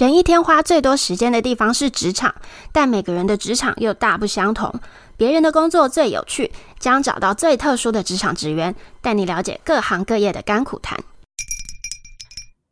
人一天花最多时间的地方是职场，但每个人的职场又大不相同。别人的工作最有趣，将找到最特殊的职场职员，带你了解各行各业的甘苦谈。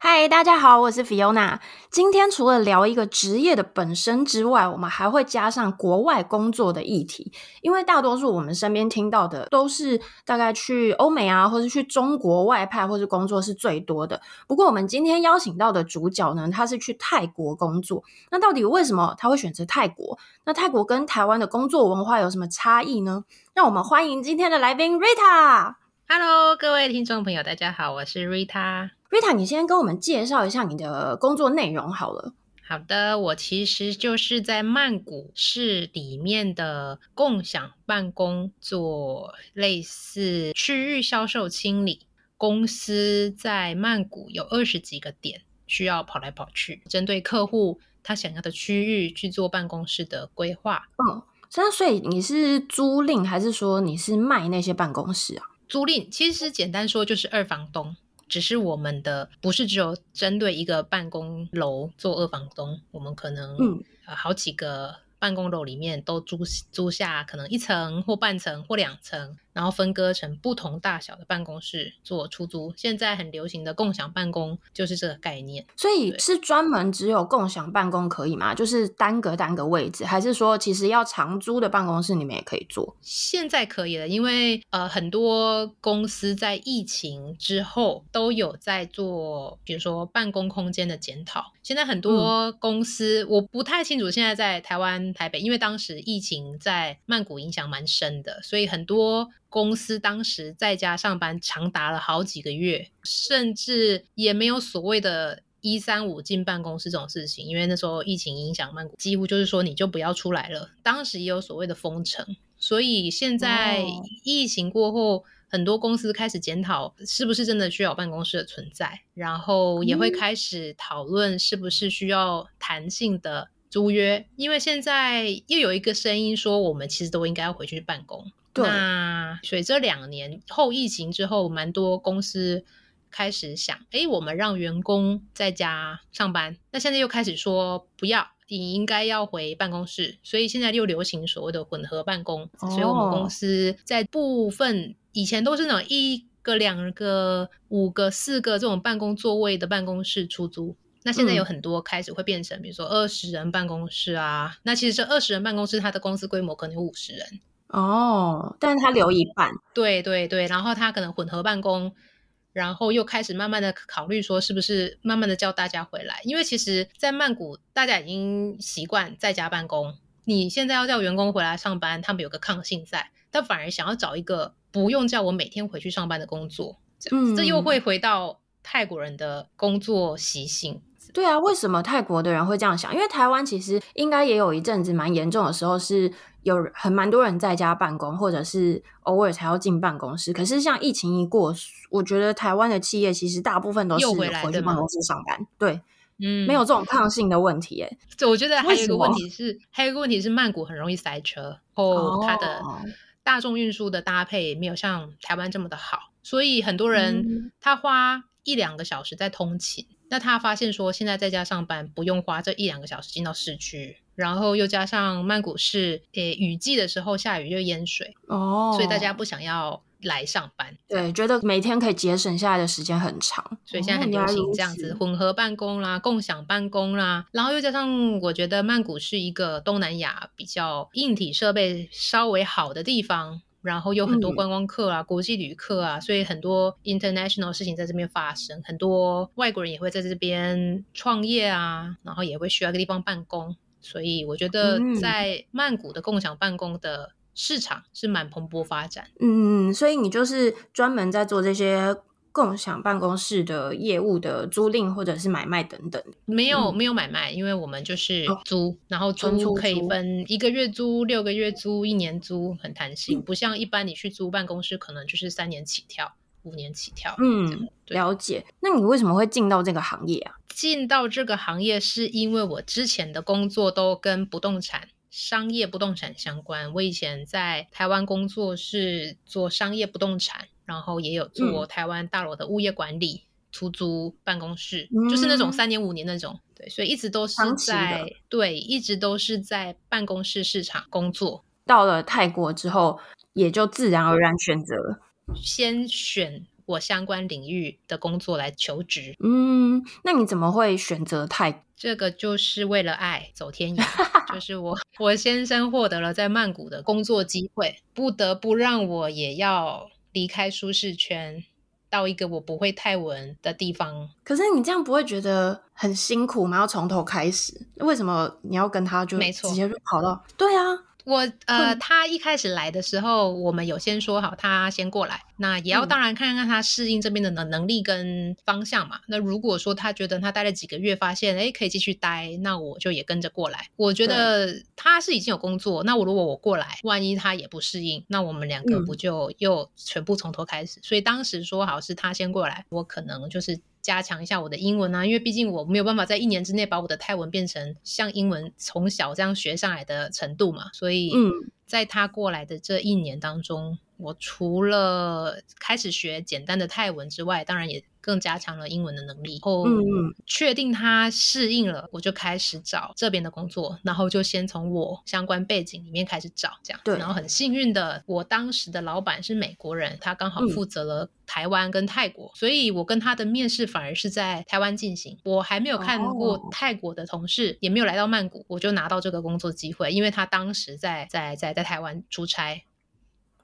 嗨大家好，我是 Fiona。今天除了聊一个职业的本身之外，我们还会加上国外工作的议题。因为大多数我们身边听到的都是大概去欧美啊，或是去中国外派，或是工作是最多的。不过我们今天邀请到的主角呢，他是去泰国工作。那到底为什么他会选择泰国？那泰国跟台湾的工作文化有什么差异呢？让我们欢迎今天的来宾 Rita。Hello，各位听众朋友，大家好，我是 Rita。Rita，你先跟我们介绍一下你的工作内容好了。好的，我其实就是在曼谷市里面的共享办公，做类似区域销售清理。公司在曼谷有二十几个点，需要跑来跑去，针对客户他想要的区域去做办公室的规划。嗯，那所以你是租赁还是说你是卖那些办公室啊？租赁其实简单说就是二房东。只是我们的不是只有针对一个办公楼做二房东，我们可能嗯、呃、好几个办公楼里面都租租下，可能一层或半层或两层。然后分割成不同大小的办公室做出租，现在很流行的共享办公就是这个概念。所以是专门只有共享办公可以吗？就是单个单个位置，还是说其实要长租的办公室你们也可以做？现在可以了，因为呃很多公司在疫情之后都有在做，比如说办公空间的检讨。现在很多公司、嗯、我不太清楚，现在在台湾台北，因为当时疫情在曼谷影响蛮深的，所以很多。公司当时在家上班长达了好几个月，甚至也没有所谓的一三五进办公室这种事情，因为那时候疫情影响曼谷，几乎就是说你就不要出来了。当时也有所谓的封城，所以现在疫情过后，很多公司开始检讨是不是真的需要办公室的存在，然后也会开始讨论是不是需要弹性的租约，因为现在又有一个声音说，我们其实都应该要回去办公。那所以这两年后疫情之后，蛮多公司开始想，哎，我们让员工在家上班。那现在又开始说不要，你应该要回办公室。所以现在又流行所谓的混合办公。哦、所以我们公司在部分以前都是那种一个、两个、五个、四个这种办公座位的办公室出租。那现在有很多开始会变成，比如说二十人办公室啊。那其实这二十人办公室，它的公司规模可能有五十人。哦，但是他留一半，对对对，然后他可能混合办公，然后又开始慢慢的考虑说，是不是慢慢的叫大家回来？因为其实，在曼谷，大家已经习惯在家办公，你现在要叫员工回来上班，他们有个抗性在，但反而想要找一个不用叫我每天回去上班的工作，这样子，嗯，这又会回到泰国人的工作习性。对啊，为什么泰国的人会这样想？因为台湾其实应该也有一阵子蛮严重的时候是。有很蛮多人在家办公，或者是偶尔才要进办公室。可是像疫情一过，我觉得台湾的企业其实大部分都是回去办公室上班。对，嗯，没有这种抗性的问题。哎，就我觉得还有一个问题是，还有一个问题是曼谷很容易塞车，哦，它的大众运输的搭配没有像台湾这么的好，所以很多人他花一两个小时在通勤。嗯那他发现说，现在在家上班不用花这一两个小时进到市区，然后又加上曼谷市，诶，雨季的时候下雨就淹水哦，所以大家不想要来上班。对，觉得每天可以节省下来的时间很长，所以现在很流行这样子混合办公啦、共享办公啦，然后又加上我觉得曼谷是一个东南亚比较硬体设备稍微好的地方。然后有很多观光客啊，嗯、国际旅客啊，所以很多 international 事情在这边发生，很多外国人也会在这边创业啊，然后也会需要一个地方办公，所以我觉得在曼谷的共享办公的市场是蛮蓬勃发展。嗯，所以你就是专门在做这些。共享办公室的业务的租赁或者是买卖等等，没有没有买卖，因为我们就是租，哦、然后租可以分一个月租、六个月租、一年租，很弹性，嗯、不像一般你去租办公室可能就是三年起跳、五年起跳。嗯，了解。那你为什么会进到这个行业啊？进到这个行业是因为我之前的工作都跟不动产、商业不动产相关。我以前在台湾工作是做商业不动产。然后也有做台湾大楼的物业管理，嗯、出租办公室，嗯、就是那种三年五年那种。对，所以一直都是在对，一直都是在办公室市场工作。到了泰国之后，也就自然而然选择先选我相关领域的工作来求职。嗯，那你怎么会选择泰？这个就是为了爱走天涯，就是我我先生获得了在曼谷的工作机会，不得不让我也要离开舒适圈。到一个我不会太稳的地方，可是你这样不会觉得很辛苦吗？要从头开始，为什么你要跟他就直接就跑到？对啊。我呃，他一开始来的时候，我们有先说好，他先过来，那也要当然看看他适应这边的能能力跟方向嘛。那如果说他觉得他待了几个月，发现哎可以继续待，那我就也跟着过来。我觉得他是已经有工作，那我如果我过来，万一他也不适应，那我们两个不就又全部从头开始？所以当时说好是他先过来，我可能就是。加强一下我的英文啊，因为毕竟我没有办法在一年之内把我的泰文变成像英文从小这样学上来的程度嘛，所以在他过来的这一年当中，我除了开始学简单的泰文之外，当然也更加强了英文的能力。后确定他适应了，我就开始找这边的工作，然后就先从我相关背景里面开始找，这样。对。然后很幸运的，我当时的老板是美国人，他刚好负责了台湾跟泰国，所以我跟他的面试反而是在台湾进行。我还没有看过泰国的同事，也没有来到曼谷，我就拿到这个工作机会，因为他当时在在在在台湾出差。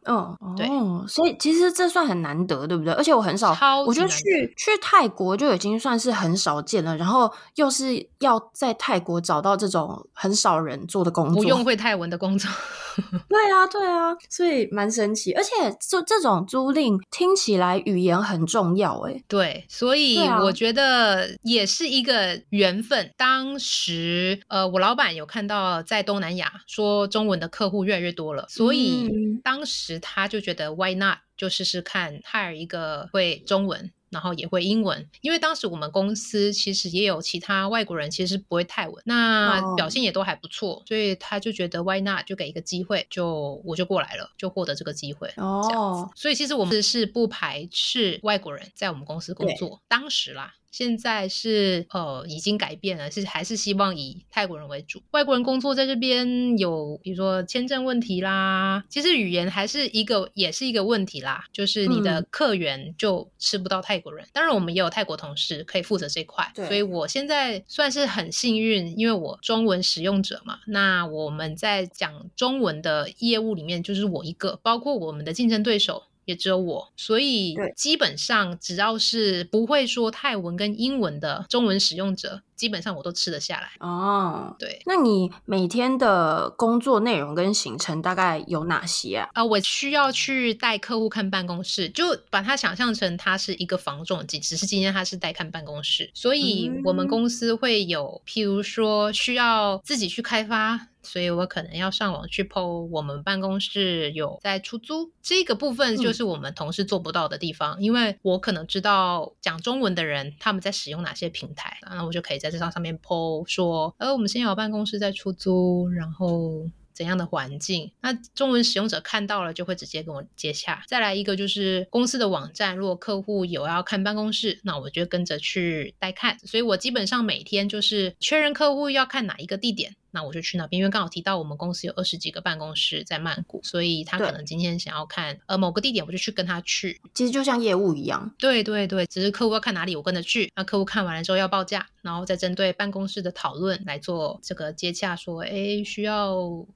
嗯，对哦，所以其实这算很难得，对不对？而且我很少，我觉得去去泰国就已经算是很少见了，然后又是要在泰国找到这种很少人做的工作，不用会泰文的工作。对啊，对啊，所以蛮神奇。而且这这种租赁听起来语言很重要，诶。对，所以我觉得也是一个缘分。啊、当时呃，我老板有看到在东南亚说中文的客户越来越多了，所以当时。他就觉得 Why not 就试试看 hire 一个会中文，然后也会英文，因为当时我们公司其实也有其他外国人，其实不会泰文，那表现也都还不错，所以他就觉得 Why not 就给一个机会，就我就过来了，就获得这个机会哦。所以其实我们是不排斥外国人在我们公司工作，当时啦。现在是呃已经改变了，是还是希望以泰国人为主。外国人工作在这边有，比如说签证问题啦，其实语言还是一个也是一个问题啦。就是你的客源就吃不到泰国人。嗯、当然，我们也有泰国同事可以负责这块。对，所以我现在算是很幸运，因为我中文使用者嘛。那我们在讲中文的业务里面，就是我一个，包括我们的竞争对手。也只有我，所以基本上只要是不会说泰文跟英文的中文使用者，基本上我都吃得下来。哦，对，那你每天的工作内容跟行程大概有哪些啊？啊、呃，我需要去带客户看办公室，就把它想象成它是一个房仲，只是今天它是带看办公室，所以我们公司会有，譬如说需要自己去开发。所以我可能要上网去 po 我们办公室有在出租这个部分，就是我们同事做不到的地方，嗯、因为我可能知道讲中文的人他们在使用哪些平台，然后我就可以在这上上面 po 说，呃，我们现在有办公室在出租，然后。怎样的环境？那中文使用者看到了就会直接跟我接洽。再来一个就是公司的网站，如果客户有要看办公室，那我就跟着去带看。所以我基本上每天就是确认客户要看哪一个地点，那我就去那边。因为刚好提到我们公司有二十几个办公室在曼谷，所以他可能今天想要看呃某个地点，我就去跟他去。其实就像业务一样。对对对，只是客户要看哪里，我跟着去。那客户看完了之后要报价，然后再针对办公室的讨论来做这个接洽，说哎需要。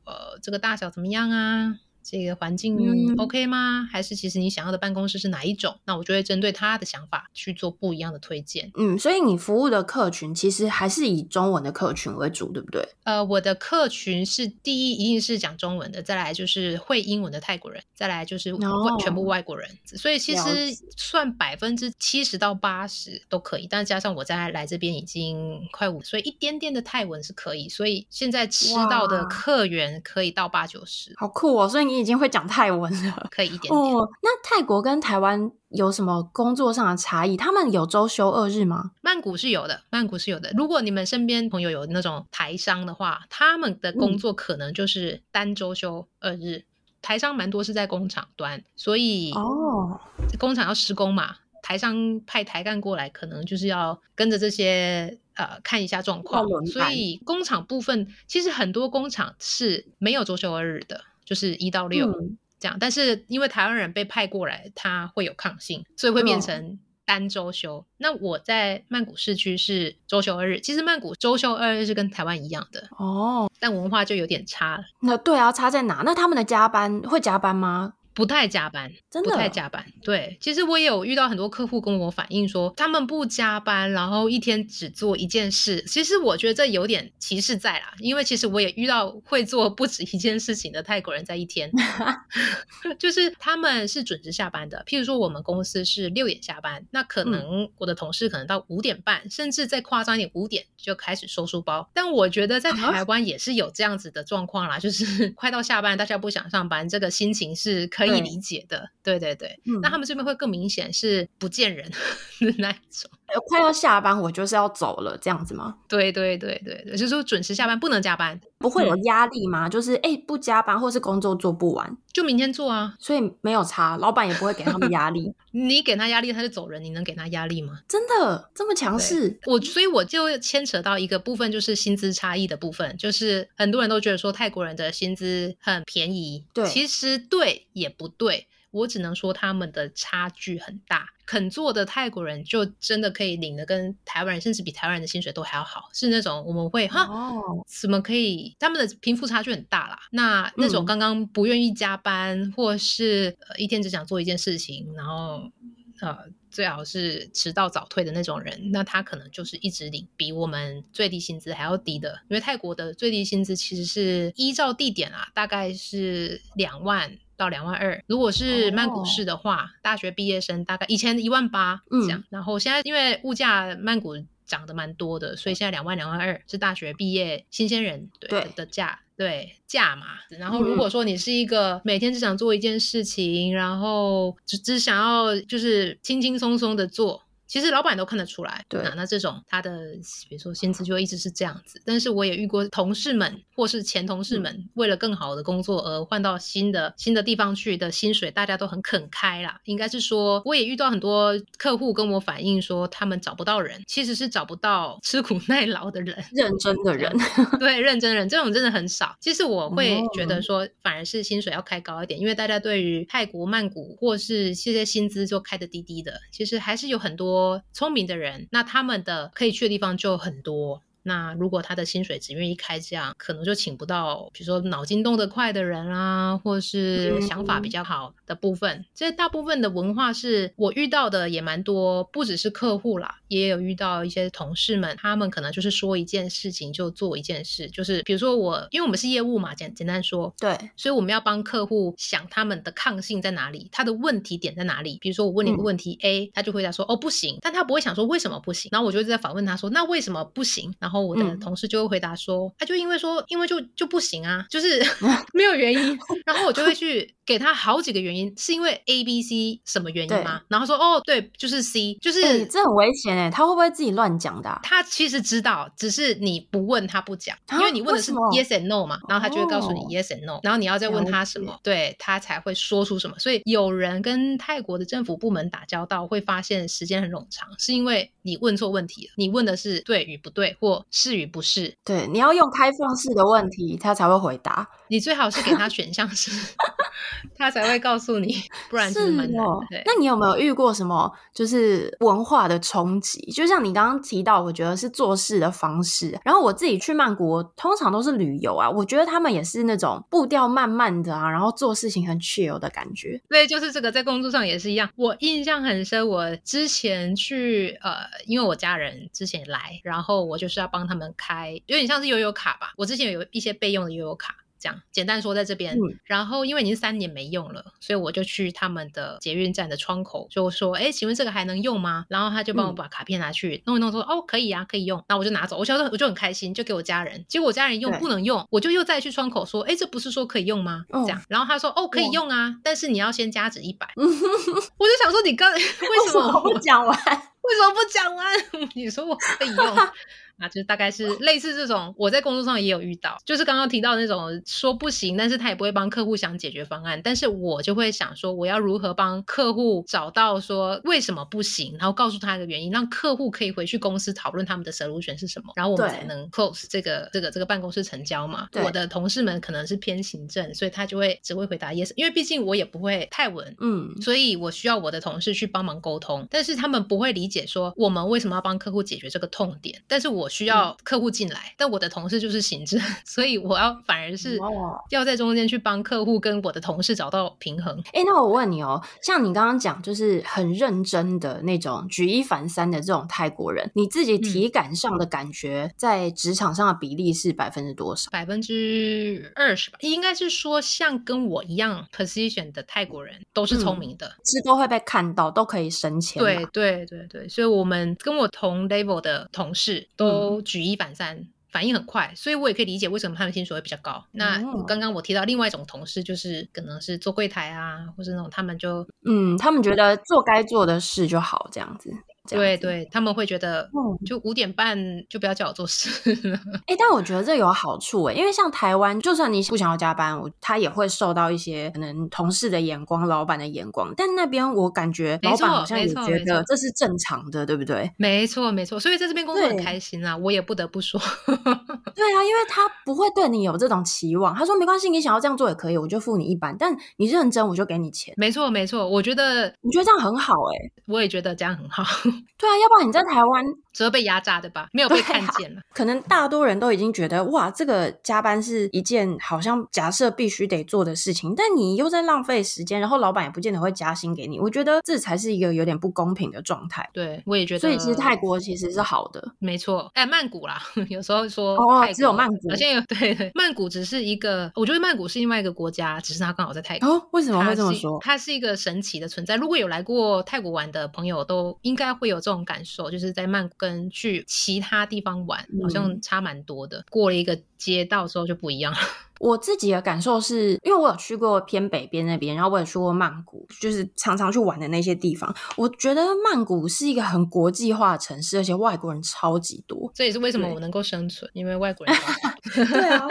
呃，这个大小怎么样啊？这个环境 OK 吗？嗯、还是其实你想要的办公室是哪一种？那我就会针对他的想法去做不一样的推荐。嗯，所以你服务的客群其实还是以中文的客群为主，对不对？呃，我的客群是第一一定是讲中文的，再来就是会英文的泰国人，再来就是外、oh, 全部外国人。所以其实算百分之七十到八十都可以，但加上我在来这边已经快五，所以一点点的泰文是可以。所以现在吃到的客源可以到八九十，好酷哦！所以你。已经会讲泰文了，可以一点点。哦，那泰国跟台湾有什么工作上的差异？他们有周休二日吗？曼谷是有的，曼谷是有的。如果你们身边朋友有那种台商的话，他们的工作可能就是单周休二日。嗯、台商蛮多是在工厂端，所以哦，工厂要施工嘛。台商派台干过来，可能就是要跟着这些呃看一下状况。所以工厂部分其实很多工厂是没有周休二日的，就是一到六这样。嗯、但是因为台湾人被派过来，他会有抗性，所以会变成单周休。嗯、那我在曼谷市区是周休二日，其实曼谷周休二日是跟台湾一样的哦，但文化就有点差。那对啊，差在哪？那他们的加班会加班吗？不太加班，真的不太加班。对，其实我也有遇到很多客户跟我反映说，他们不加班，然后一天只做一件事。其实我觉得这有点歧视在啦，因为其实我也遇到会做不止一件事情的泰国人，在一天，就是他们是准时下班的。譬如说，我们公司是六点下班，那可能我的同事可能到五点半，嗯、甚至再夸张一点，五点就开始收书包。但我觉得在台湾也是有这样子的状况啦，就是 快到下班，大家不想上班，这个心情是可以。可以理解的，对对对，嗯、那他们这边会更明显是不见人 的那一种，快要下班，我就是要走了，这样子吗？对对对对对，就是说准时下班，不能加班，不会有压力吗？嗯、就是哎，不加班或是工作做不完，就明天做啊，所以没有差，老板也不会给他们压力。你给他压力，他就走人，你能给他压力吗？真的这么强势？我所以我就牵扯到一个部分，就是薪资差异的部分，就是很多人都觉得说泰国人的薪资很便宜，对，其实对也不对，我只能说他们的差距很大。肯做的泰国人就真的可以领的跟台湾人，甚至比台湾人的薪水都还要好，是那种我们会哈，怎么可以？他们的贫富差距很大啦。那那种刚刚不愿意加班，嗯、或是呃一天只想做一件事情，然后呃最好是迟到早退的那种人，那他可能就是一直领比我们最低薪资还要低的。因为泰国的最低薪资其实是依照地点啊，大概是两万。到两万二，如果是曼谷市的话，oh. 大学毕业生大概以前一万八这样，嗯、然后现在因为物价曼谷涨得蛮多的，所以现在两万两万二是大学毕业新鲜人对，对的价对价嘛。然后如果说你是一个每天只想做一件事情，嗯、然后只只想要就是轻轻松松的做。其实老板都看得出来，对啊，那这种他的比如说薪资就一直是这样子。但是我也遇过同事们或是前同事们，嗯、为了更好的工作而换到新的新的地方去的薪水，大家都很肯开啦。应该是说，我也遇到很多客户跟我反映说，他们找不到人，其实是找不到吃苦耐劳的人，认真的人。对，认真的人这种真的很少。其实我会觉得说，反而是薪水要开高一点，因为大家对于泰国曼谷或是这些薪资就开的低低的，其实还是有很多。聪明的人，那他们的可以去的地方就很多。那如果他的薪水只愿意开这样，可能就请不到，比如说脑筋动得快的人啊，或是想法比较好的部分。这、嗯、大部分的文化是我遇到的也蛮多，不只是客户啦，也有遇到一些同事们，他们可能就是说一件事情就做一件事，就是比如说我，因为我们是业务嘛，简简单说，对，所以我们要帮客户想他们的抗性在哪里，他的问题点在哪里。比如说我问你一个问题、嗯、A，他就回答说哦不行，但他不会想说为什么不行，然后我就在反问他说那为什么不行？然后我的同事就会回答说，他、嗯啊、就因为说，因为就就不行啊，就是 没有原因。然后我就会去给他好几个原因，是因为 A、B、C 什么原因吗？然后说，哦，对，就是 C，就是、欸、这很危险哎，他会不会自己乱讲的、啊？他其实知道，只是你不问他不讲，因为你问的是 yes and no 嘛，然后他就会告诉你 yes and no，、哦、然后你要再问他什么，对他才会说出什么。所以有人跟泰国的政府部门打交道，会发现时间很冗长，是因为你问错问题了，你问的是对与不对，或是与不是。对，你要用开放式的问题，他才会回答。你最好是给他选项是，他才会告诉你，不然就是蛮难的。哦、那你有没有遇过什么就是文化的冲击？就像你刚刚提到，我觉得是做事的方式。然后我自己去曼谷，通常都是旅游啊，我觉得他们也是那种步调慢慢的啊，然后做事情很 chill 的感觉。对，就是这个，在工作上也是一样。我印象很深，我之前去呃，因为我家人之前来，然后我就是要帮他们开，有点像是悠悠卡吧。我之前有一些备用的悠悠卡。这样简单说，在这边，嗯、然后因为已经三年没用了，所以我就去他们的捷运站的窗口，就说：“哎，请问这个还能用吗？”然后他就帮我把卡片拿去弄一弄，说：“嗯、哦，可以啊，可以用。”那我就拿走，我觉得我就很开心，就给我家人。结果我家人用不能用，我就又再去窗口说：“哎，这不是说可以用吗？”哦、这样，然后他说：“哦，可以用啊，哦、但是你要先加值一百。” 我就想说，你刚 为什么不讲完？为什么不讲完？你说我可以用。那就是大概是类似这种，我在工作上也有遇到，就是刚刚提到那种说不行，但是他也不会帮客户想解决方案，但是我就会想说，我要如何帮客户找到说为什么不行，然后告诉他一个原因，让客户可以回去公司讨论他们的 solution 是什么，然后我们才能 close 这个这个这个办公室成交嘛。我的同事们可能是偏行政，所以他就会只会回答 yes，因为毕竟我也不会泰文，嗯，所以我需要我的同事去帮忙沟通，但是他们不会理解说我们为什么要帮客户解决这个痛点，但是我需要客户进来，嗯、但我的同事就是行政，所以我要反而是要在中间去帮客户跟我的同事找到平衡。哎、欸，那我问你哦，像你刚刚讲就是很认真的那种举一反三的这种泰国人，你自己体感上的感觉在职场上的比例是百分之多少？百分之二十吧，应该是说像跟我一样 position 的泰国人都是聪明的，是、嗯、都会被看到，都可以升迁。对对对对，所以我们跟我同 level 的同事都举一反三。嗯反应很快，所以我也可以理解为什么他们薪水会比较高。那刚刚我提到另外一种同事，就是可能是做柜台啊，或是那种他们就嗯，他们觉得做该做的事就好，这样子。对对，他们会觉得，嗯就五点半就不要叫我做事。哎、欸，但我觉得这有好处哎，因为像台湾，就算你不想要加班，我他也会受到一些可能同事的眼光、老板的眼光。但那边我感觉老板好像也觉得这是正常的，对不对？没错没错，所以在这边工作很开心啊，我也不得不说。对啊，因为他不会对你有这种期望，他说没关系，你想要这样做也可以，我就付你一半。但你认真，我就给你钱。没错没错，我觉得我觉得这样很好哎，我也觉得这样很好。对啊，要不然你在台湾只会被压榨的吧？没有被看见了。可能大多人都已经觉得哇，这个加班是一件好像假设必须得做的事情，但你又在浪费时间，然后老板也不见得会加薪给你。我觉得这才是一个有点不公平的状态。对，我也觉得。所以其实泰国其实是好的，没错。哎，曼谷啦，有时候说哦，只有曼谷，好像有对 对，曼谷只是一个，我觉得曼谷是另外一个国家，只是它刚好在泰国。哦，为什么会这么说？它是一个神奇的存在。如果有来过泰国玩的朋友，都应该会有这种感受。就是在曼谷跟去其他地方玩，好像差蛮多的。嗯、过了一个街道之后就不一样了。我自己的感受是，因为我有去过偏北边那边，然后我也去过曼谷，就是常常去玩的那些地方。我觉得曼谷是一个很国际化的城市，而且外国人超级多。这也是为什么我能够生存，因为外国人。对啊，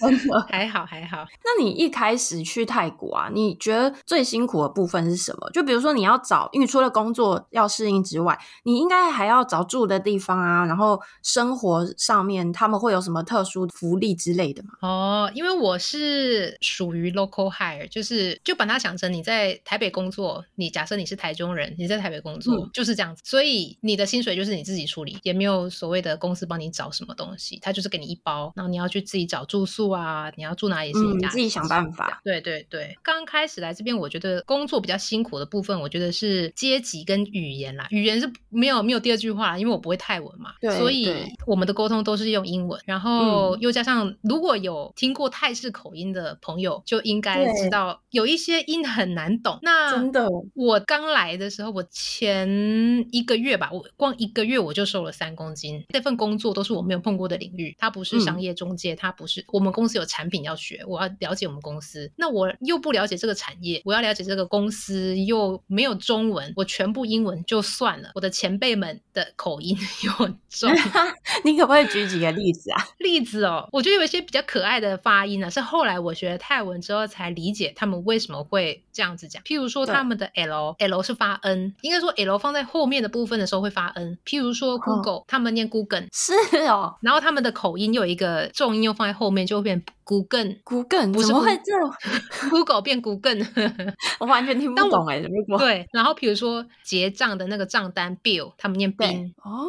真的还好还好。那你一开始去泰国啊，你觉得最辛苦的部分是什么？就比如说你要找，因为除了工作要适应之外，你应该还要找住的地方啊，然后生活上面他们会有什么特殊福利之类的嘛？哦。因为我是属于 local hire，就是就把它想成你在台北工作，你假设你是台中人，你在台北工作、嗯、就是这样子，所以你的薪水就是你自己处理，也没有所谓的公司帮你找什么东西，他就是给你一包，然后你要去自己找住宿啊，你要住哪里是你家、嗯、自己想办法。对对对，刚开始来这边，我觉得工作比较辛苦的部分，我觉得是阶级跟语言啦，语言是没有没有第二句话，因为我不会泰文嘛，对所以我们的沟通都是用英文，然后又加上如果有听过。泰式口音的朋友就应该知道，有一些音很难懂。那真的，我刚来的时候，我前一个月吧，我光一个月我就瘦了三公斤。这份工作都是我没有碰过的领域，它不是商业中介，它不是我们公司有产品要学，我要了解我们公司。那我又不了解这个产业，我要了解这个公司又没有中文，我全部英文就算了。我的前辈们的口音又很重，你可不可以举几个例子啊？例子哦，我觉得有一些比较可爱的发音呢，是后来我学了泰文之后才理解他们为什么会这样子讲。譬如说他们的 l l 是发 N，应该说 L 放在后面的部分的时候会发 N。譬如说 Google，、哦、他们念 Google，是哦。然后他们的口音又有一个重音又放在后面，就会变 Google。Google 不是怎么会这样？Google 变 Google，我完全听不懂哎。对，然后比如说结账的那个账单 Bill，他们念 bin 哦。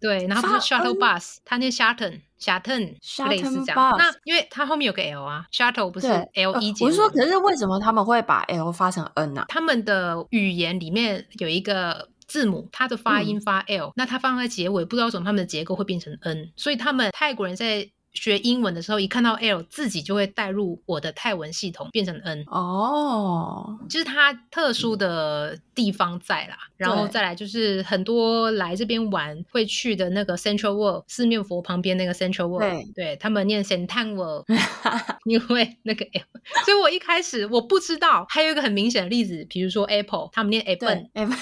对，然后不是 shuttle bus，他念 shuttle。Shuttle 类似这样，那因为它后面有个 L 啊，Shuttle 不是 L 一结。我是说，可是为什么他们会把 L 发成 N 呢？他们的语言里面有一个字母，它的发音发 L，那它放在结尾，不知道为什么他们的结构会变成 N，所以他们泰国人在。学英文的时候，一看到 L，自己就会带入我的泰文系统，变成 N。哦，就是它特殊的地方在啦。嗯、然后再来就是很多来这边玩会去的那个 Central World 四面佛旁边那个 Central World，对，对他们念 Sentang World，因为那个 L。所以我一开始我不知道，还有一个很明显的例子，比如说 Apple，他们念 Apple，Apple。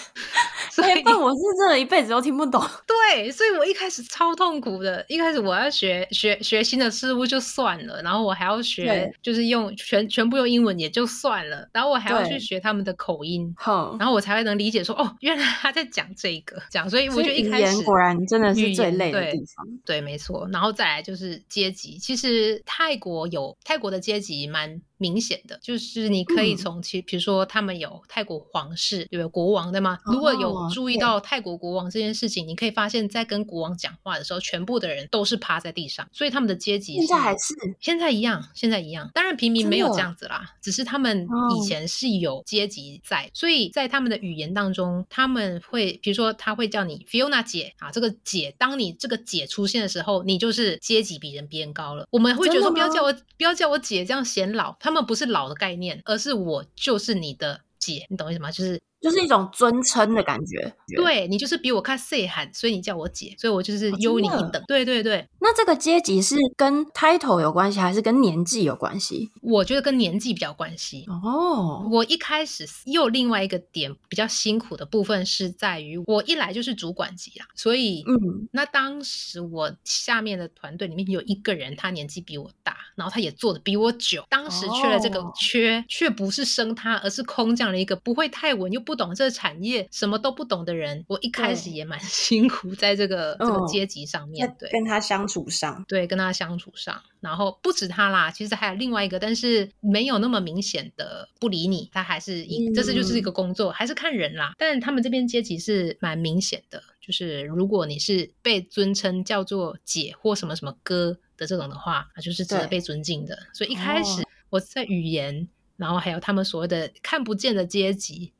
所以我是真的一辈子都听不懂。对，所以我一开始超痛苦的。一开始我要学学学新的事物就算了，然后我还要学，就是用全全部用英文也就算了，然后我还要去学他们的口音，然后我才会能理解说哦，原来他在讲这个讲。所以我觉得一开始果然真的是最累的地方。对，对，没错。然后再来就是阶级，其实泰国有泰国的阶级蛮。明显的就是你可以从其，比如说他们有泰国皇室，有国王的吗？如果有注意到泰国国王这件事情，你可以发现，在跟国王讲话的时候，全部的人都是趴在地上，所以他们的阶级现在还是现在一样，现在一样。当然平民没有这样子啦，只是他们以前是有阶级在，所以在他们的语言当中，他们会比如说他会叫你 Fiona 姐啊，这个姐，当你这个姐出现的时候，你就是阶级比人别人高了。我们会觉得说不要叫我不要叫我姐，这样显老。他们不是老的概念，而是我就是你的姐，你懂我意思吗？就是。就是一种尊称的感觉，对，你就是比我看岁寒，所以你叫我姐，所以我就是优你一等。对对对，那这个阶级是跟 title 有关系，还是跟年纪有关系？我觉得跟年纪比较关系。哦，我一开始又另外一个点比较辛苦的部分是在于，我一来就是主管级啦，所以嗯，那当时我下面的团队里面有一个人，他年纪比我大，然后他也做的比我久，当时缺了这个缺，却不是升他，而是空降了一个不会太稳又不。懂这个产业什么都不懂的人，我一开始也蛮 辛苦，在这个这个阶级上面，对，跟他相处上，对，跟他相处上，然后不止他啦，其实还有另外一个，但是没有那么明显的不理你，他还是一，这是就是一个工作，还是看人啦。但他们这边阶级是蛮明显的，就是如果你是被尊称叫做姐或什么什么哥的这种的话，那就是值得被尊敬的。所以一开始我在语言，然后还有他们所谓的看不见的阶级。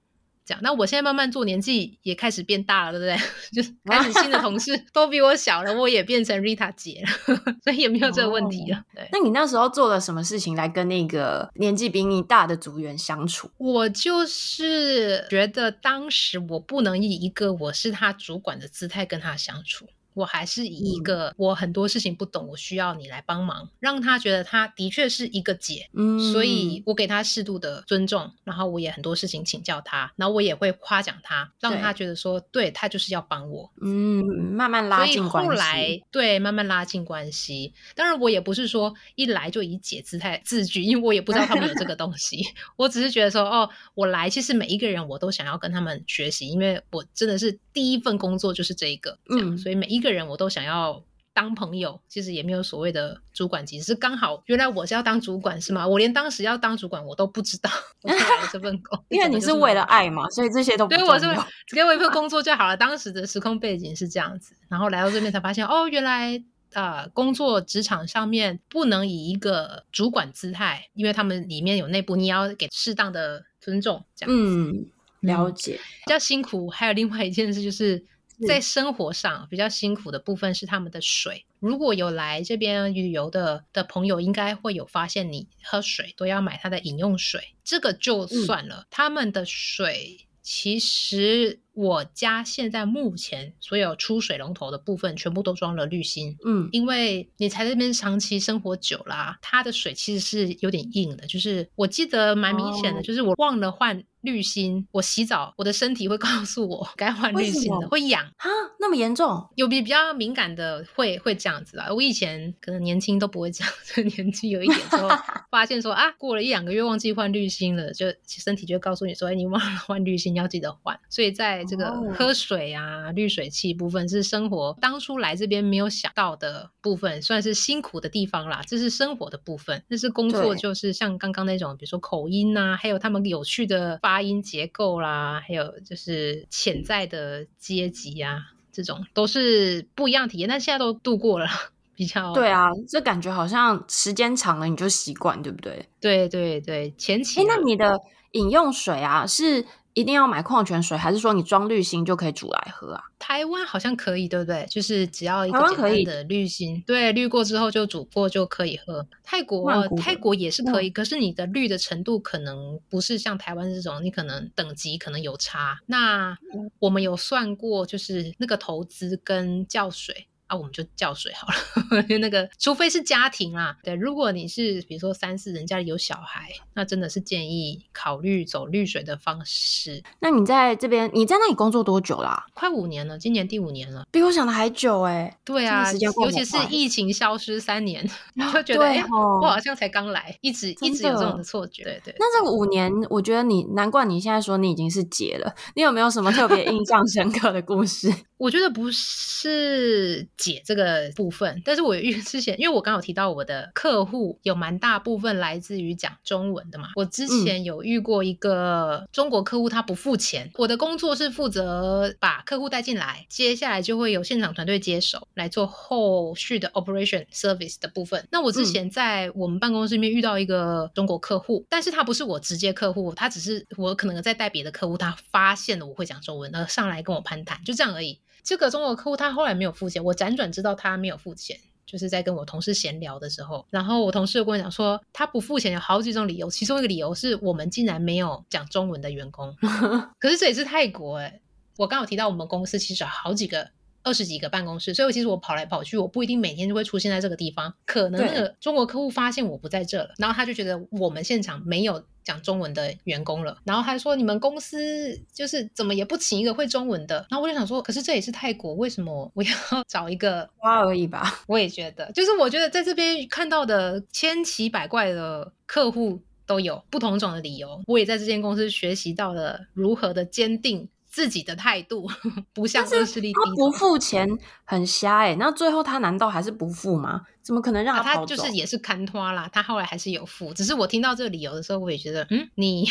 讲，那我现在慢慢做，年纪也开始变大了，对不对？就是开始新的同事 都比我小了，我也变成 Rita 姐了，所以也没有这个问题了。对，那你那时候做了什么事情来跟那个年纪比你大的组员相处？我就是觉得当时我不能以一个我是他主管的姿态跟他相处。我还是以一个我很多事情不懂，我需要你来帮忙，让他觉得他的确是一个姐，嗯，所以我给他适度的尊重，然后我也很多事情请教他，然后我也会夸奖他，让他觉得说，对，对他就是要帮我，嗯，慢慢拉近关系。所以后来对，慢慢拉近关系。当然，我也不是说一来就以姐姿态自居，因为我也不知道他们有这个东西，我只是觉得说，哦，我来，其实每一个人我都想要跟他们学习，因为我真的是第一份工作就是这一个，嗯，所以每一个。人我都想要当朋友，其实也没有所谓的主管级，只是刚好原来我是要当主管是吗？我连当时要当主管我都不知道，我来了这份工，因为你是为了爱嘛，所以这些都不对。我是只 给我一份工作就好了。当时的时空背景是这样子，然后来到这边才发现，哦，原来啊、呃，工作职场上面不能以一个主管姿态，因为他们里面有内部，你要给适当的尊重，这样子。嗯，了解。嗯、比较辛苦，还有另外一件事就是。在生活上比较辛苦的部分是他们的水。如果有来这边旅游的的朋友，应该会有发现，你喝水都要买他的饮用水，这个就算了。嗯、他们的水其实。我家现在目前所有出水龙头的部分全部都装了滤芯，嗯，因为你在这边长期生活久啦啊，它的水其实是有点硬的，就是我记得蛮明显的，就是我忘了换滤芯，我洗澡我的身体会告诉我该换滤芯的，会痒啊，那么严重？有比比较敏感的会会这样子啊，我以前可能年轻都不会这样，这年纪有一点之后 发现说啊，过了一两个月忘记换滤芯了，就身体就告诉你说，哎，你忘了换滤芯，要记得换，所以在。这个喝水啊，滤水器部分是生活当初来这边没有想到的部分，算是辛苦的地方啦。这是生活的部分，但是工作就是像刚刚那种，比如说口音啊，还有他们有趣的发音结构啦，还有就是潜在的阶级啊，这种都是不一样的体验。但现在都度过了，比较对啊，这感觉好像时间长了你就习惯，对不对？对对对，前期。哎，那你的饮用水啊是？一定要买矿泉水，还是说你装滤芯就可以煮来喝啊？台湾好像可以，对不对？就是只要一个简单的滤芯，对，滤过之后就煮过就可以喝。泰国泰国也是可以，可是你的滤的程度可能不是像台湾这种，你可能等级可能有差。那我们有算过，就是那个投资跟叫水。啊，我们就叫水好了。那个，除非是家庭啦，对，如果你是比如说三四人家里有小孩，那真的是建议考虑走绿水的方式。那你在这边，你在那里工作多久啦？啊？快五年了，今年第五年了，比我想的还久哎，欸。对啊，尤其是疫情消失三年，就觉得哎，我好像才刚来，一直一直有这种的错觉。对对。那这五年，我觉得你难怪你现在说你已经是姐了。你有没有什么特别印象深刻的故事？我觉得不是姐这个部分，但是我遇 之前，因为我刚好提到我的客户有蛮大部分来自于讲中文的嘛。我之前有遇过一个中国客户，他不付钱。嗯、我的工作是负责把客户带进来，接下来就会有现场团队接手来做后续的 operation service 的部分。那我之前在我们办公室里面遇到一个中国客户，但是他不是我直接客户，他只是我可能在带别的客户，他发现了我会讲中文，然后上来跟我攀谈，就这样而已。这个中国客户他后来没有付钱，我辗转知道他没有付钱，就是在跟我同事闲聊的时候，然后我同事又跟我讲说，他不付钱有好几种理由，其中一个理由是我们竟然没有讲中文的员工，可是这也是泰国哎，我刚有提到我们公司其实有好几个。二十几个办公室，所以其实我跑来跑去，我不一定每天就会出现在这个地方。可能那个中国客户发现我不在这了，然后他就觉得我们现场没有讲中文的员工了，然后还说：“你们公司就是怎么也不请一个会中文的。”然后我就想说：“可是这也是泰国，为什么我要 找一个 花而已吧？”我也觉得，就是我觉得在这边看到的千奇百怪的客户都有不同种的理由。我也在这间公司学习到了如何的坚定。自己的态度 不像恶势力，他不付钱很瞎哎、欸，那最后他难道还是不付吗？怎么可能让他？他就是也是看拖啦，他后来还是有付，只是我听到这个理由的时候，我也觉得，嗯，你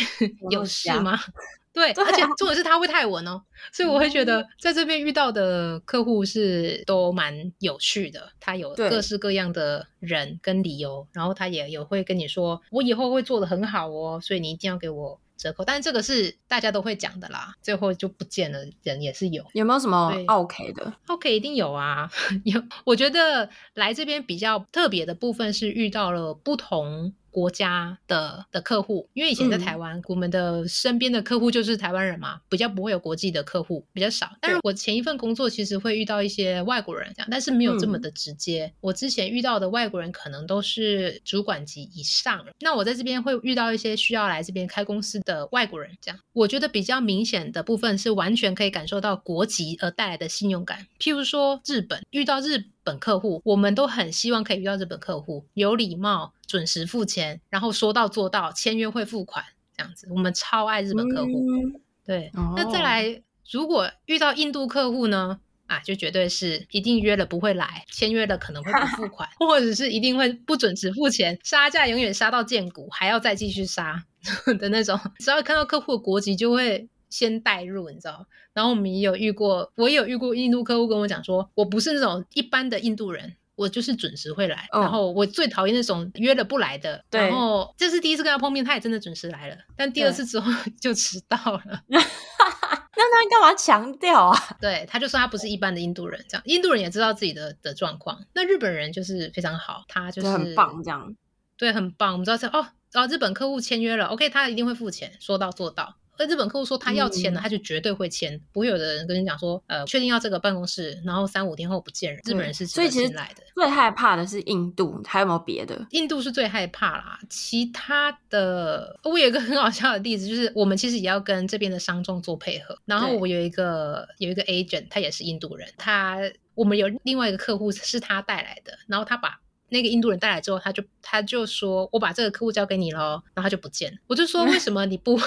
有事吗？对，对啊、而且重点是他会太稳哦，所以我会觉得在这边遇到的客户是都蛮有趣的，他有各式各样的人跟理由，然后他也有会跟你说，我以后会做得很好哦，所以你一定要给我。折扣，但是这个是大家都会讲的啦，最后就不见了，人也是有。有没有什么 OK 的？OK 一定有啊，有。我觉得来这边比较特别的部分是遇到了不同。国家的的客户，因为以前在台湾，嗯、我们的身边的客户就是台湾人嘛，比较不会有国际的客户，比较少。但是我前一份工作其实会遇到一些外国人，这样，但是没有这么的直接。嗯、我之前遇到的外国人可能都是主管级以上，那我在这边会遇到一些需要来这边开公司的外国人，这样，我觉得比较明显的部分是完全可以感受到国籍而带来的信用感。譬如说日本，遇到日本客户，我们都很希望可以遇到日本客户，有礼貌。准时付钱，然后说到做到，签约会付款，这样子，我们超爱日本客户。嗯、对，哦、那再来，如果遇到印度客户呢？啊，就绝对是一定约了不会来，签约了可能会不 付款，或者是一定会不准时付钱，杀价永远杀到见骨，还要再继续杀 的那种。只要看到客户的国籍，就会先带入，你知道？然后我们也有遇过，我也有遇过印度客户跟我讲说，我不是那种一般的印度人。我就是准时会来，然后我最讨厌那种约了不来的。对，然后这是第一次跟他碰面，他也真的准时来了，但第二次之后 就迟到了。那他干嘛强调啊？对，他就说他不是一般的印度人，这样印度人也知道自己的的状况。那日本人就是非常好，他就是很棒，这样对，很棒。我们知道是哦，哦，日本客户签约了，OK，他一定会付钱，说到做到。那日本客户说他要签了，嗯、他就绝对会签，不会有的人跟你讲说，呃，确定要这个办公室，然后三五天后不见人。日本人是所以其实来的，最害怕的是印度，还有没有别的？印度是最害怕啦，其他的我有一个很好笑的例子，就是我们其实也要跟这边的商众做配合，然后我有一个有一个 agent，他也是印度人，他我们有另外一个客户是他带来的，然后他把。那个印度人带来之后，他就他就说：“我把这个客户交给你喽。”然后他就不见了。我就说：“ 为什么你不？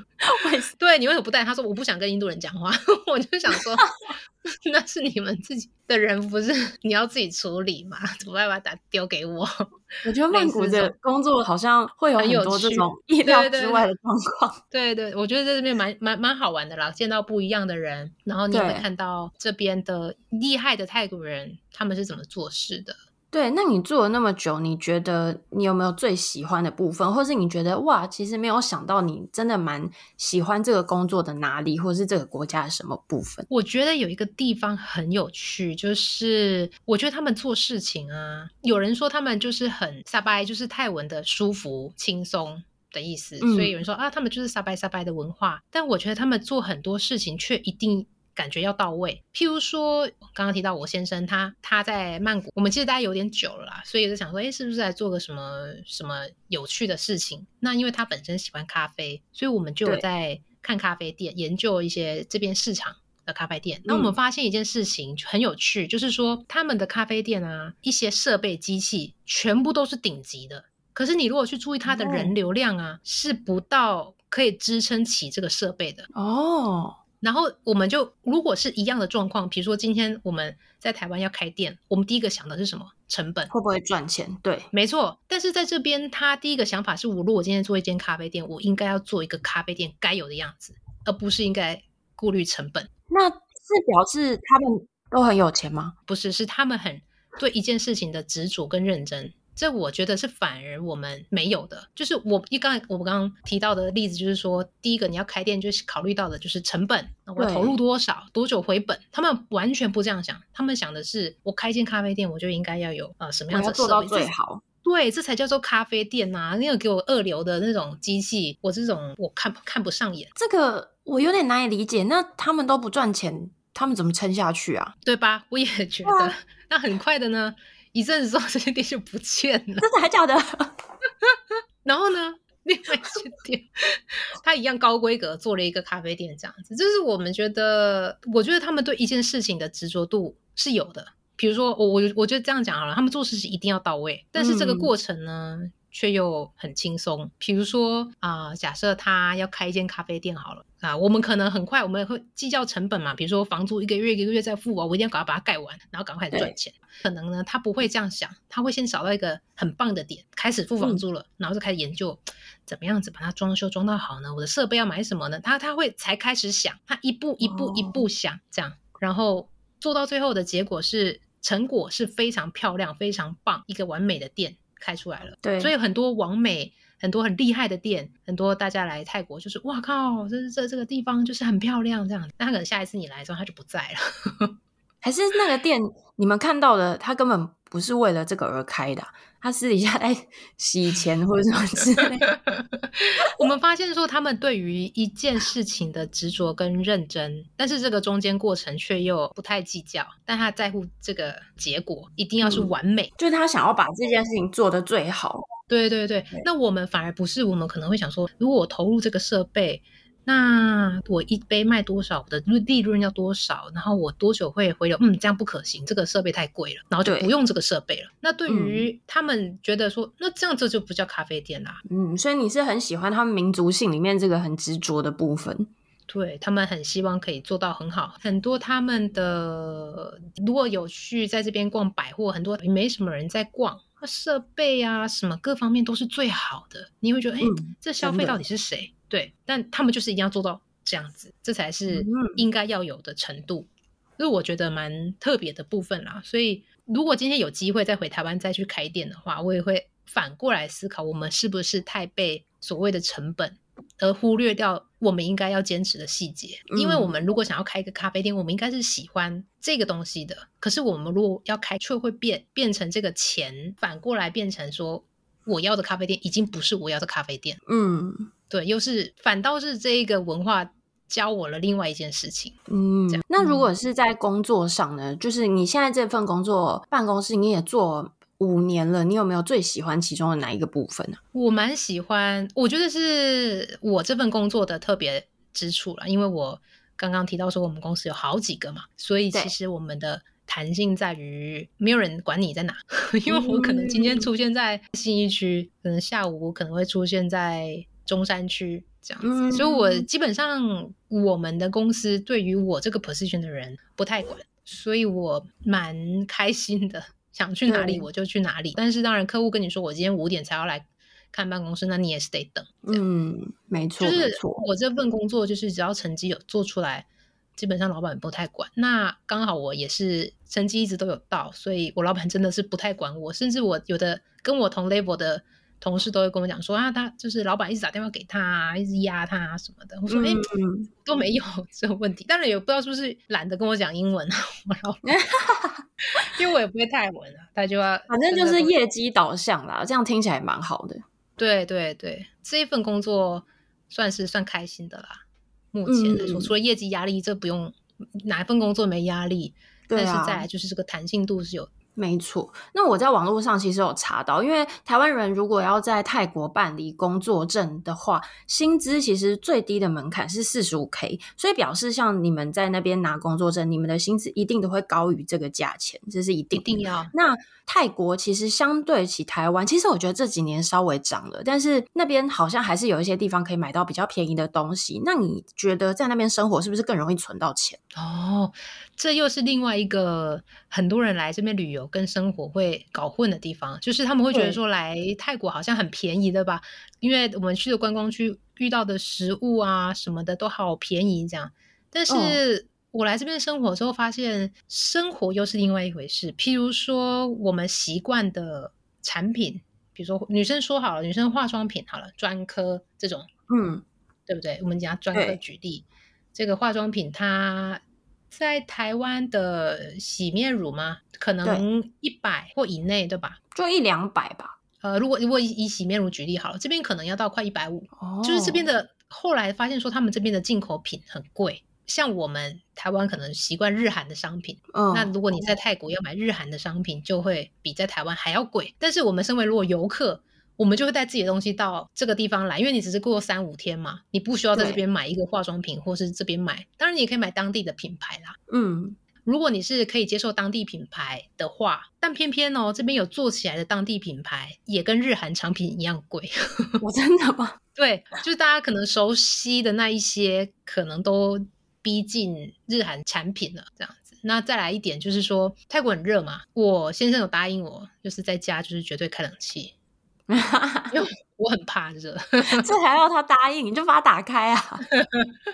对，你为什么不带？”他说：“我不想跟印度人讲话。”我就想说：“那是你们自己的人，不是你要自己处理嘛？怎么办把他打丢给我？”我觉得曼谷的工作好像会有很多这种意料之外的状况。对，对对，我觉得在这边蛮蛮蛮好玩的啦，见到不一样的人，然后你会看到这边的厉害的泰国人他们是怎么做事的。对，那你做了那么久，你觉得你有没有最喜欢的部分，或是你觉得哇，其实没有想到你真的蛮喜欢这个工作的哪里，或是这个国家的什么部分？我觉得有一个地方很有趣，就是我觉得他们做事情啊，有人说他们就是很沙拜，就是泰文的舒服、轻松的意思，嗯、所以有人说啊，他们就是沙拜沙拜的文化，但我觉得他们做很多事情却一定感觉要到位。譬如说，刚刚提到我先生他他在曼谷，我们其实待有点久了啦，所以就想说，哎，是不是来做个什么什么有趣的事情？那因为他本身喜欢咖啡，所以我们就在看咖啡店，研究一些这边市场的咖啡店。那我们发现一件事情很有趣，就是说他们的咖啡店啊，一些设备机器全部都是顶级的。可是你如果去注意它的人流量啊，是不到可以支撑起这个设备的哦。然后我们就如果是一样的状况，比如说今天我们在台湾要开店，我们第一个想的是什么？成本会不会赚钱？对，没错。但是在这边，他第一个想法是我如果今天做一间咖啡店，我应该要做一个咖啡店该有的样子，而不是应该顾虑成本。那是表示他们都很有钱吗？不是，是他们很对一件事情的执着跟认真。这我觉得是反而我们没有的，就是我一刚才我们刚刚提到的例子，就是说，第一个你要开店，就是考虑到的就是成本，我投入多少，多久回本，他们完全不这样想，他们想的是，我开一间咖啡店，我就应该要有呃什么样的设备。做到最好，对，这才叫做咖啡店呐、啊，那个给我二流的那种机器，我这种我看看不上眼，这个我有点难以理解，那他们都不赚钱，他们怎么撑下去啊？对吧？我也觉得，那很快的呢。一阵子之后，这些店就不见了。真的还假的？然后呢，另外一间店，他一样高规格做了一个咖啡店，这样子。就是我们觉得，我觉得他们对一件事情的执着度是有的。比如说，我我我觉得这样讲好了，他们做事情一定要到位，但是这个过程呢？嗯却又很轻松。比如说啊、呃，假设他要开一间咖啡店好了啊，我们可能很快我们会计较成本嘛。比如说房租一个月一个月在付啊，我一定要赶快把它盖完，然后赶快赚钱。可能呢，他不会这样想，他会先找到一个很棒的点，开始付房租了，嗯、然后就开始研究怎么样子把它装修装到好呢？我的设备要买什么呢？他他会才开始想，他一步一步一步想、哦、这样，然后做到最后的结果是成果是非常漂亮、非常棒，一个完美的店。开出来了，对，所以很多网美，很多很厉害的店，很多大家来泰国就是哇靠，这这这个地方就是很漂亮这样。那他可能下一次你来的时候他就不在了，还是那个店你们看到的，他根本不是为了这个而开的。他私底下 在洗钱或者什么之类。我们发现说，他们对于一件事情的执着跟认真，但是这个中间过程却又不太计较，但他在乎这个结果一定要是完美，嗯，就是他想要把这件事情做得最好。对对对，那我们反而不是，我们可能会想说，如果我投入这个设备。那我一杯卖多少，我的利润要多少？然后我多久会回流？嗯，这样不可行，这个设备太贵了，然后就不用这个设备了。那对于他们觉得说，嗯、那这样这就不叫咖啡店啦。嗯，所以你是很喜欢他们民族性里面这个很执着的部分。对，他们很希望可以做到很好。很多他们的如果有去在这边逛百货，很多没什么人在逛，设备啊什么各方面都是最好的。你会觉得，哎、嗯，这消费到底是谁？对，但他们就是一定要做到这样子，这才是应该要有的程度，所以我觉得蛮特别的部分啦。所以如果今天有机会再回台湾再去开店的话，我也会反过来思考，我们是不是太被所谓的成本而忽略掉我们应该要坚持的细节？因为我们如果想要开一个咖啡店，我们应该是喜欢这个东西的。可是我们如果要开，却会变变成这个钱反过来变成说，我要的咖啡店已经不是我要的咖啡店。嗯。对，又是反倒是这一个文化教我了另外一件事情。嗯，那如果是在工作上呢？就是你现在这份工作，办公室你也做五年了，你有没有最喜欢其中的哪一个部分呢？我蛮喜欢，我觉得是我这份工作的特别之处了，因为我刚刚提到说我们公司有好几个嘛，所以其实我们的弹性在于没有人管你在哪，因为我可能今天出现在信义区，可能下午我可能会出现在。中山区这样子，嗯，所以我基本上我们的公司对于我这个 position 的人不太管，所以我蛮开心的，想去哪里我就去哪里。但是当然，客户跟你说我今天五点才要来看办公室，那你也是得等。嗯，没错，就是我这份工作就是只要成绩有做出来，基本上老板不太管。那刚好我也是成绩一直都有到，所以我老板真的是不太管我，甚至我有的跟我同 level 的。同事都会跟我讲说啊，他就是老板一直打电话给他啊，一直压他啊什么的。我说哎、嗯欸，都没有 这个问题。当然也不知道是不是懒得跟我讲英文啊，我老板，因为我也不会太文啊，他就要反正就是业绩导向啦，这样听起来蛮好的。对对对，这一份工作算是算开心的啦。目前来说，嗯、除了业绩压力，这不用哪一份工作没压力，啊，但是再来就是这个弹性度是有。没错，那我在网络上其实有查到，因为台湾人如果要在泰国办理工作证的话，薪资其实最低的门槛是四十五 K，所以表示像你们在那边拿工作证，你们的薪资一定都会高于这个价钱，这是一定的。一定要。那泰国其实相对起台湾，其实我觉得这几年稍微涨了，但是那边好像还是有一些地方可以买到比较便宜的东西。那你觉得在那边生活是不是更容易存到钱？哦，这又是另外一个很多人来这边旅游跟生活会搞混的地方，就是他们会觉得说来泰国好像很便宜的吧？因为我们去的观光区遇到的食物啊什么的都好便宜这样。但是我来这边生活之后发现，生活又是另外一回事。譬如说我们习惯的产品，比如说女生说好了，女生化妆品好了，专科这种，嗯，对不对？我们讲专科举例，这个化妆品它。在台湾的洗面乳吗？可能一百或以内，对吧？就一两百吧。呃，如果如果以以洗面乳举例好了，这边可能要到快一百五。就是这边的后来发现说，他们这边的进口品很贵。像我们台湾可能习惯日韩的商品，哦，那如果你在泰国要买日韩的商品，就会比在台湾还要贵。但是我们身为如果游客，我们就会带自己的东西到这个地方来，因为你只是过三五天嘛，你不需要在这边买一个化妆品，或是这边买。当然，你也可以买当地的品牌啦。嗯，如果你是可以接受当地品牌的话，但偏偏哦，这边有做起来的当地品牌也跟日韩产品一样贵。我真的吗？对，就是大家可能熟悉的那一些，可能都逼近日韩产品了，这样子。那再来一点就是说，泰国很热嘛，我先生有答应我，就是在家就是绝对开冷气。因为 我很怕热，这还要他答应？你就把它打开啊！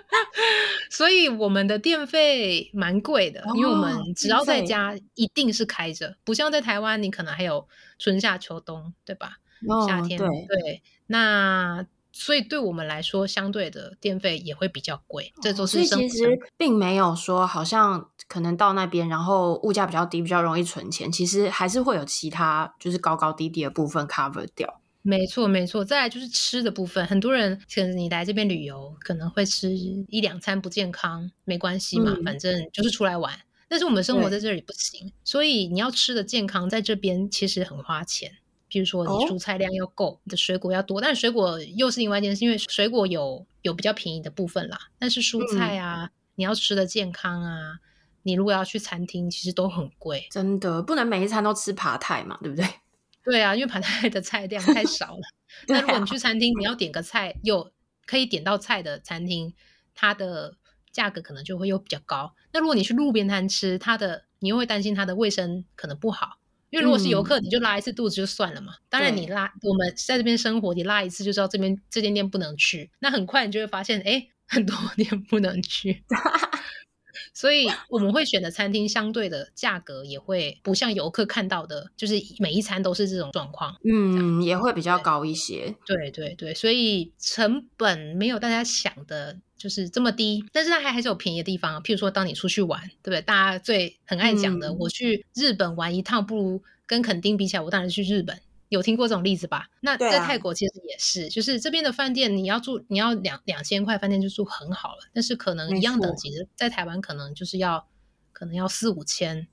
所以我们的电费蛮贵的，哦，因为我们只要在家一定是开着，不像在台湾，你可能还有春夏秋冬，对吧？哦，夏天对，对，那所以对我们来说，相对的电费也会比较贵。哦，这都是其实并没有说好像可能到那边，然后物价比较低，比较容易存钱。其实还是会有其他就是高高低低的部分 cover 掉。没错，没错。再来就是吃的部分，很多人可能你来这边旅游，可能会吃一两餐不健康，没关系嘛，嗯、反正就是出来玩。但是我们生活在这里不行，所以你要吃的健康，在这边其实很花钱。比如说你蔬菜量要够，哦、你的水果要多，但水果又是另外一件事，因为水果有有比较便宜的部分啦。但是蔬菜啊，嗯、你要吃的健康啊，你如果要去餐厅，其实都很贵。真的不能每一餐都吃爬泰嘛，对不对？对啊，因为盘菜的菜量太少了。那如果你去餐厅，你要点个菜又可以点到菜的餐厅，它的价格可能就会又比较高。那如果你去路边摊吃，它的你又会担心它的卫生可能不好。因为如果是游客，你就拉一次肚子就算了嘛。当然你拉，我们在这边生活，你拉一次就知道这边这间店不能去。那很快你就会发现，哎，很多 店不能去。所以我们会选的餐厅，相对的价格也会不像游客看到的，就是每一餐都是这种状况。嗯，也会比较高一些。对对对，所以成本没有大家想的就是这么低，但是它还还是有便宜的地方。譬如说，当你出去玩，对不对？大家最很爱讲的，嗯，我去日本玩一趟，不如跟垦丁比起来，我当然去日本。有听过这种例子吧？那在泰国其实也是，啊、就是这边的饭店，你要住，你要两两千块饭店就住很好了，但是可能一样等级的，在台湾可能就是要可能要四五千，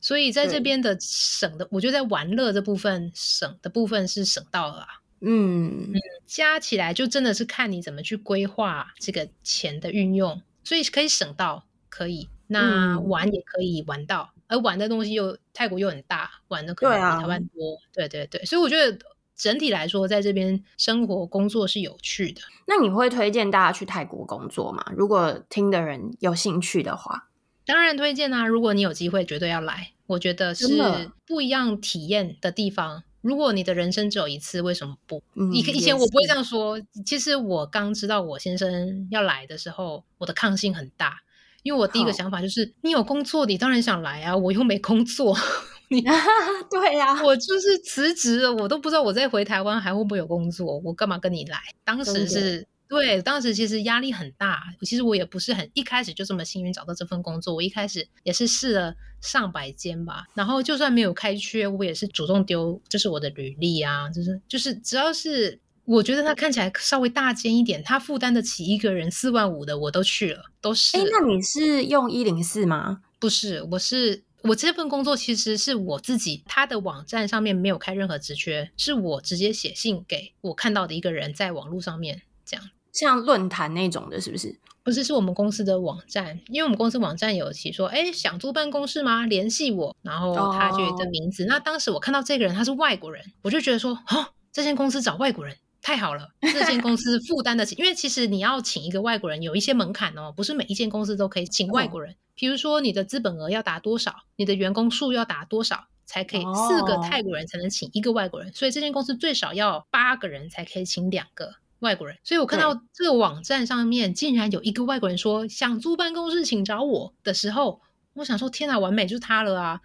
所以在这边的省的，我觉得在玩乐这部分省的部分是省到了啦。嗯嗯，加起来就真的是看你怎么去规划这个钱的运用，所以可以省到可以，那玩也可以玩到。嗯而玩的东西又泰国又很大，玩的可能比台湾多，对啊，对对对，所以我觉得整体来说，在这边生活工作是有趣的。那你会推荐大家去泰国工作吗？如果听的人有兴趣的话，当然推荐啊！如果你有机会，绝对要来。我觉得是不一样体验的地方。如果你的人生只有一次，为什么不？以以前我不会这样说。其实我刚知道我先生要来的时候，我的抗性很大。因为我第一个想法就是，你有工作，你当然想来啊！我又没工作，你 对呀、啊，我就是辞职了，我都不知道我再回台湾还会不会有工作，我干嘛跟你来？当时是对，当时其实压力很大。其实我也不是很一开始就这么幸运找到这份工作，我一开始也是试了上百间吧，然后就算没有开缺，我也是主动丢，就是我的履历啊，就是就是只要是我觉得他看起来稍微大间一点，他负担得起一个人四万五的，我都去了，都是。哎，那你是用一零四吗？不是，我是我这份工作其实是我自己，他的网站上面没有开任何职缺，是我直接写信给我看到的一个人，在网络上面这样，像论坛那种的，是不是？不是，是我们公司的网站，因为我们公司网站有提说，哎，想租办公室吗？联系我，然后他就有一个名字。Oh. 那当时我看到这个人他是外国人，我就觉得说，哦，这间公司找外国人太好了，这间公司负担得起。因为其实你要请一个外国人有一些门槛哦，不是每一间公司都可以请外国人。比、oh. 如说你的资本额要达多少，你的员工数要达多少，才可以四个泰国人才能请一个外国人。Oh. 所以这间公司最少要八个人才可以请两个。外国人，所以我看到这个网站上面竟然有一个外国人说想租办公室，请找我的时候，我想说天哪，完美就是他了啊！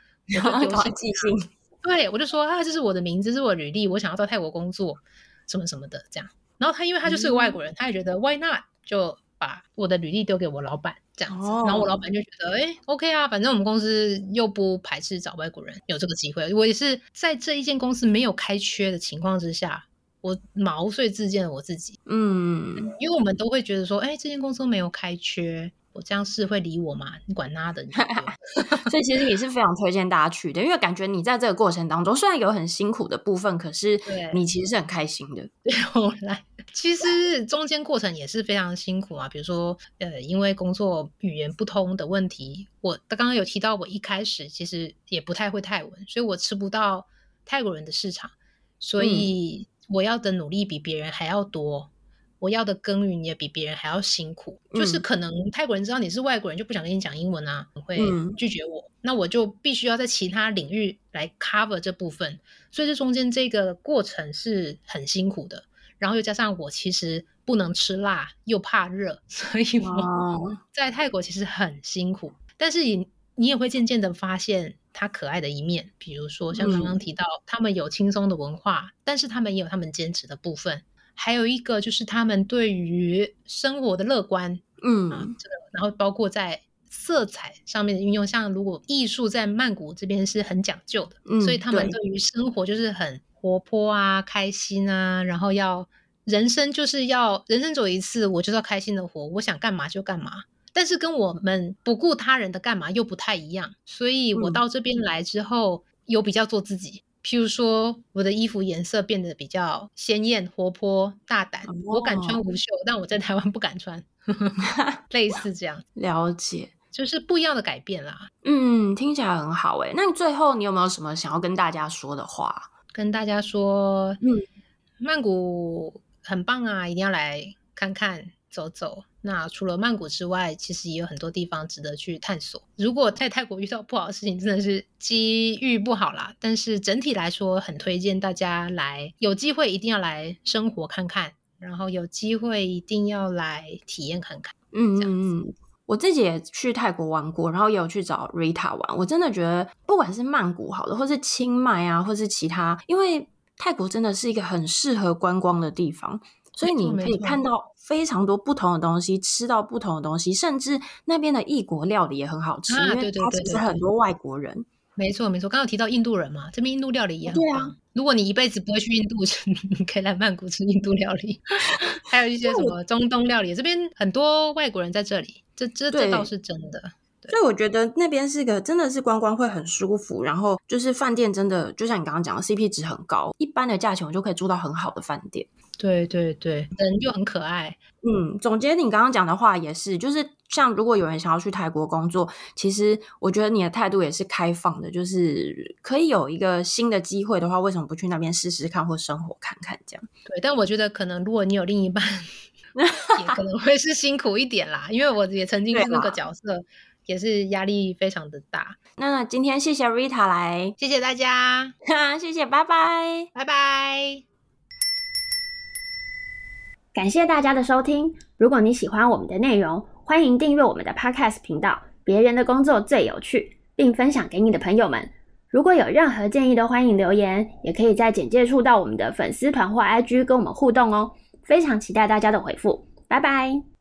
我就丢信，对，我就说啊，这是我的名字，这是我的履历，我想要到泰国工作，什么什么的这样。然后他因为他就是个外国人，嗯、他也觉得 why not，就把我的履历丢给我老板这样子。哦、然后我老板就觉得哎，OK 啊，反正我们公司又不排斥找外国人，有这个机会。我也是在这一间公司没有开缺的情况之下。我毛遂自荐了我自己，嗯，因为我们都会觉得说，哎、欸，这间公司没有开缺，我这样是会理我吗？你管他的，所以其实也是非常推荐大家去的，因为感觉你在这个过程当中，虽然有很辛苦的部分，可是你其实是很开心的。对，我来其实中间过程也是非常辛苦啊，比如说，呃，因为工作语言不通的问题，我刚刚有提到，我一开始其实也不太会泰文，所以我吃不到泰国人的市场，所以。嗯我要的努力比别人还要多，我要的耕耘也比别人还要辛苦。嗯、就是可能泰国人知道你是外国人，就不想跟你讲英文啊，会拒绝我。嗯、那我就必须要在其他领域来 cover 这部分，所以这中间这个过程是很辛苦的。然后又加上我其实不能吃辣，又怕热，所以我 在泰国其实很辛苦。但是你你也会渐渐的发现。他可爱的一面，比如说像刚刚提到，嗯、他们有轻松的文化，但是他们也有他们坚持的部分。还有一个就是他们对于生活的乐观，嗯、啊，这个，然后包括在色彩上面的运用，像如果艺术在曼谷这边是很讲究的，嗯、所以他们对于生活就是很活泼啊、开心啊，然后要人生就是要人生走一次，我就要开心的活，我想干嘛就干嘛。但是跟我们不顾他人的干嘛又不太一样，所以我到这边来之后，有比较做自己。譬如说，我的衣服颜色变得比较鲜艳、活泼、大胆，我敢穿无袖，但我在台湾不敢穿，类似这样。了解，就是不一样的改变啦。嗯，听起来很好诶。那你最后你有没有什么想要跟大家说的话？跟大家说，嗯，曼谷很棒啊，一定要来看看。走走，那除了曼谷之外，其实也有很多地方值得去探索。如果在泰国遇到不好的事情，真的是机遇不好啦。但是整体来说，很推荐大家来，有机会一定要来生活看看，然后有机会一定要来体验看看。嗯嗯，我自己也去泰国玩过，然后也有去找 Rita 玩。我真的觉得，不管是曼谷好的，或是清迈啊，或是其他，因为泰国真的是一个很适合观光的地方。所以你可以看到非常多不同的东西，吃到不同的东西，甚至那边的异国料理也很好吃，啊、因为它其实很多外国人。没错没错，刚刚有提到印度人嘛，这边印度料理也很棒。对啊，如果你一辈子不会去印度，你可以来曼谷吃印度料理，还有一些什么中东料理，这边很多外国人在这里，这这这倒是真的。所以我觉得那边是个真的是观光会很舒服，然后就是饭店真的就像你刚刚讲的 CP 值很高，一般的价钱我就可以住到很好的饭店。对对对，人就很可爱。嗯，总结你刚刚讲的话也是，就是像如果有人想要去泰国工作，其实我觉得你的态度也是开放的，就是可以有一个新的机会的话，为什么不去那边试试看或生活看看这样？对，但我觉得可能如果你有另一半，也可能会是辛苦一点啦，因为我也曾经是那个角色，也是压力非常的大。那今天谢谢 Rita 来，谢谢大家，谢谢，拜拜，拜拜。感谢大家的收听。如果你喜欢我们的内容，欢迎订阅我们的 Podcast 频道。别人的工作最有趣，并分享给你的朋友们。如果有任何建议，都欢迎留言，也可以在简介处到我们的粉丝团或 IG 跟我们互动哦。非常期待大家的回复。拜拜。